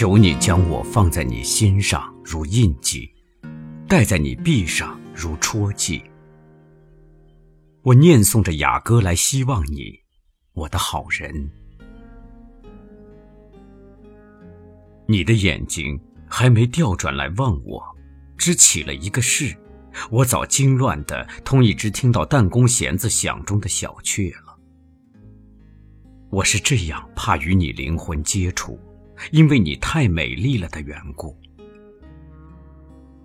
求你将我放在你心上如印记，戴在你臂上如戳记。我念诵着雅歌来希望你，我的好人。你的眼睛还没调转来望我，只起了一个誓，我早惊乱的同一只听到弹弓弦子响中的小雀了。我是这样怕与你灵魂接触，因为你太美丽了的缘故。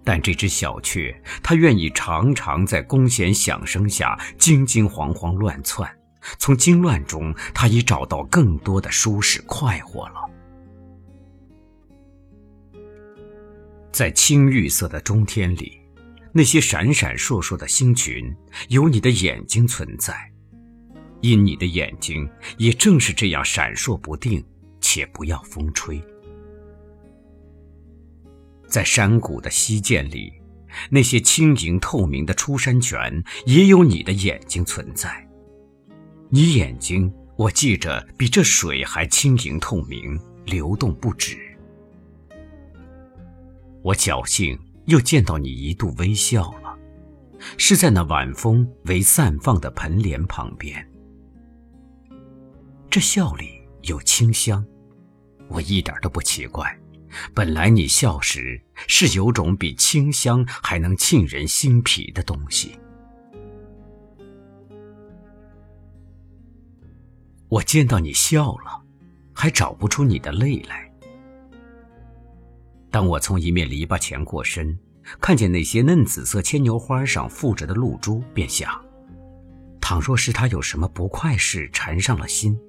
但这只小雀，它愿意常常在弓弦响声下惊惊惶惶乱窜，从惊乱中，它已找到更多的舒适快活了。在青绿色的中天里，那些闪闪烁烁的星群，有你的眼睛存在，因你的眼睛也正是这样闪烁不定，且不要风吹。在山谷的溪涧里，那些轻盈透明的出山泉，也有你的眼睛存在。你眼睛，我记着比这水还轻盈透明，流动不止。我侥幸又见到你一度微笑了，是在那晚风为散放的盆莲旁边。这笑里有清香，我一点都不奇怪。本来你笑时是有种比清香还能沁人心脾的东西。我见到你笑了，还找不出你的泪来。当我从一面篱笆前过身，看见那些嫩紫色牵牛花上附着的露珠，便想：倘若是他有什么不快事缠上了心，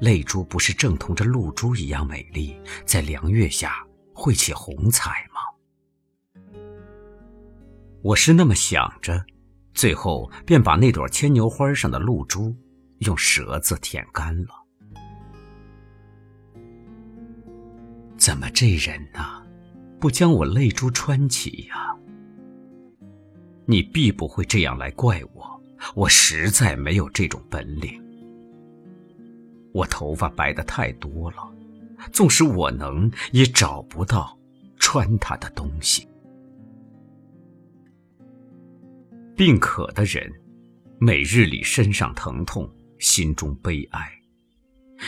泪珠不是正同这露珠一样美丽，在凉月下。会起红彩吗？我是那么想着，最后便把那朵牵牛花上的露珠用舌子舔干了。怎么这人呢，不将我泪珠穿起呀？你必不会这样来怪我，我实在没有这种本领。我头发白的太多了。纵使我能，也找不到穿它的东西。病渴的人，每日里身上疼痛，心中悲哀。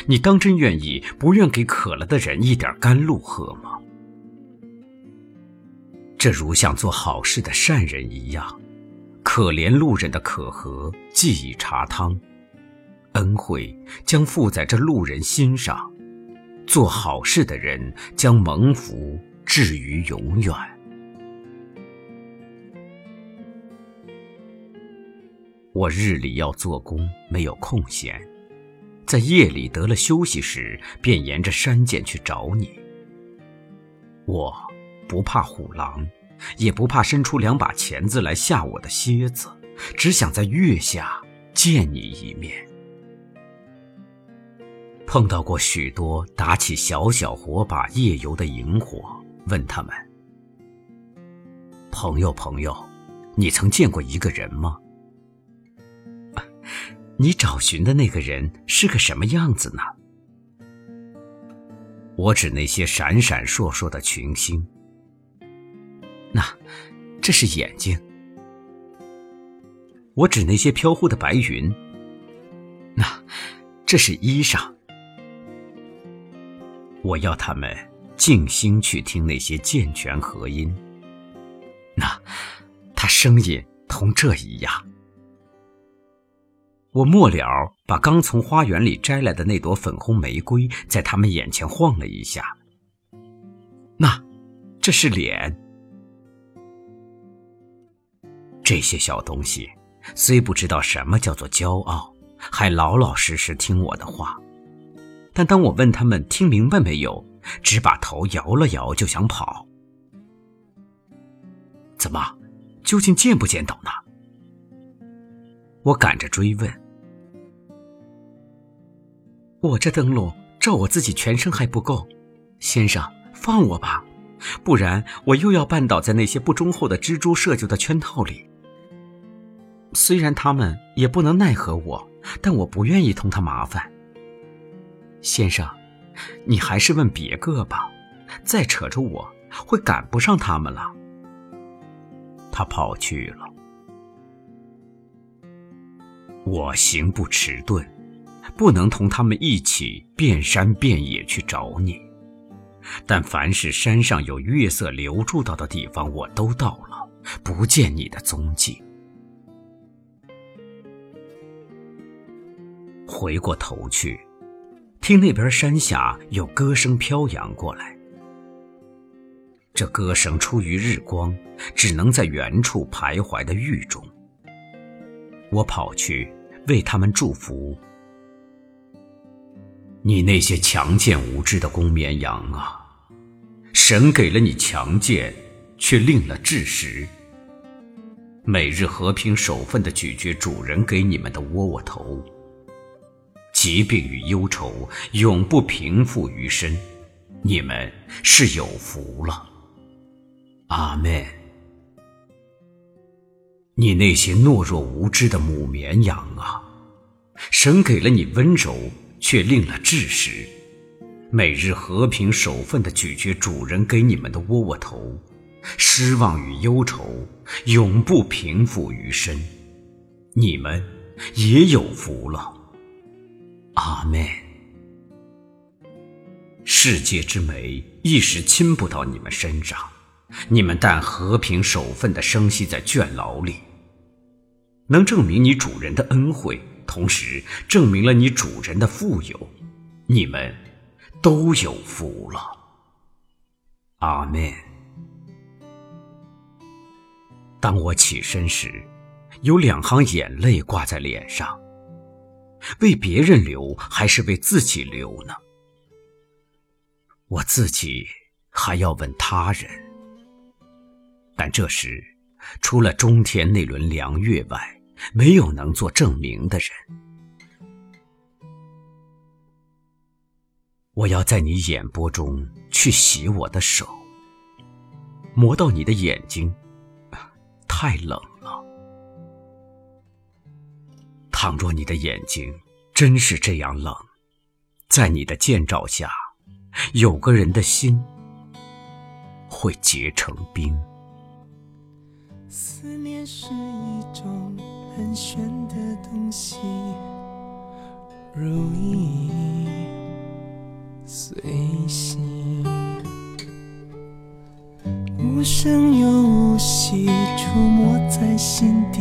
你当真愿意不愿给渴了的人一点甘露喝吗？这如像做好事的善人一样，可怜路人的渴和，寄以茶汤，恩惠将附在这路人心上。做好事的人将蒙福至于永远。我日里要做工，没有空闲，在夜里得了休息时，便沿着山涧去找你。我不怕虎狼，也不怕伸出两把钳子来吓我的蝎子，只想在月下见你一面。碰到过许多打起小小火把夜游的萤火，问他们：“朋友，朋友，你曾见过一个人吗？你找寻的那个人是个什么样子呢？”我指那些闪闪烁烁的群星。那，这是眼睛。我指那些飘忽的白云。那，这是衣裳。我要他们静心去听那些健全和音。那，他声音同这一样。我末了把刚从花园里摘来的那朵粉红玫瑰在他们眼前晃了一下。那，这是脸。这些小东西虽不知道什么叫做骄傲，还老老实实听我的话。但当我问他们听明白没有，只把头摇了摇，就想跑。怎么，究竟见不见到呢？我赶着追问。我这灯笼照我自己全身还不够，先生，放我吧，不然我又要绊倒在那些不忠厚的蜘蛛设就的圈套里。虽然他们也不能奈何我，但我不愿意同他麻烦。先生，你还是问别个吧，再扯着我，会赶不上他们了。他跑去了，我行不迟钝，不能同他们一起遍山遍野去找你。但凡是山上有月色留住到的地方，我都到了，不见你的踪迹。回过头去，听那边山下有歌声飘扬过来。这歌声出于日光，只能在远处徘徊的狱中。我跑去为他们祝福。你那些强健无知的公绵羊啊，神给了你强健，却令了智识。每日和平守份的咀嚼主人给你们的窝窝头。疾病与忧愁永不平复于身，你们是有福了。阿门。你那些懦弱无知的母绵羊啊，神给了你温柔，却令了智识。每日和平守份的咀嚼主人给你们的窝窝头，失望与忧愁永不平复于身，你们也有福了。阿门。世界之美一时倾不到你们身上，你们但和平守份的生息在圈牢里，能证明你主人的恩惠，同时证明了你主人的富有，你们都有福了。阿门。当我起身时，有两行眼泪挂在脸上。为别人流还是为自己流呢？我自己还要问他人。但这时，除了中天那轮凉月外，没有能做证明的人。我要在你眼波中去洗我的手，磨到你的眼睛，太冷。倘若你的眼睛真是这样冷，在你的见照下，有个人的心会结成冰。思念是一种很玄的东西，如影随形，无声又无息，出没在心底。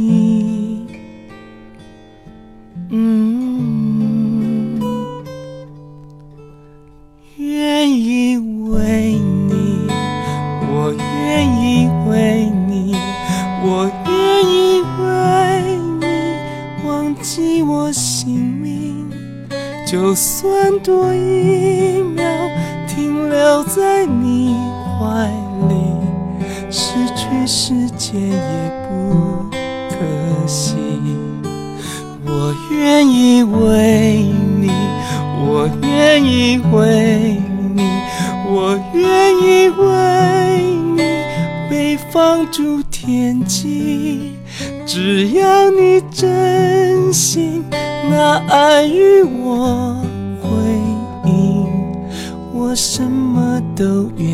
世界也不可惜。我愿意为你，我愿意为你，我愿意为你被放逐天际。只要你真心拿爱与我回应，我什么都愿，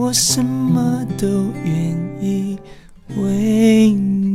我什么都愿意为你。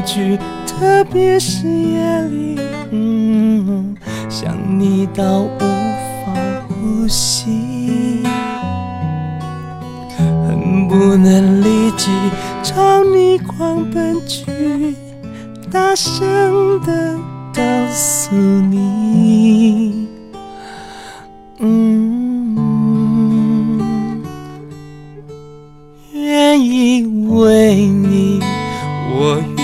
抗拒，特别是夜里，想你到无法呼吸。恨不能立即朝你狂奔去，大声的告诉你，嗯，愿意为你，我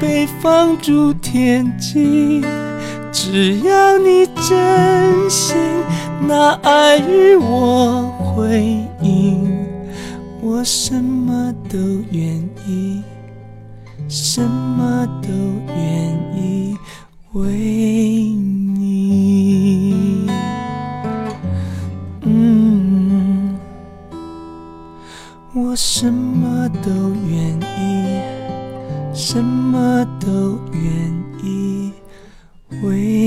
被放逐天际。只要你真心拿爱与我回应，我什么都愿意，什么都愿意为你。嗯，我什么都愿意，什么都愿意为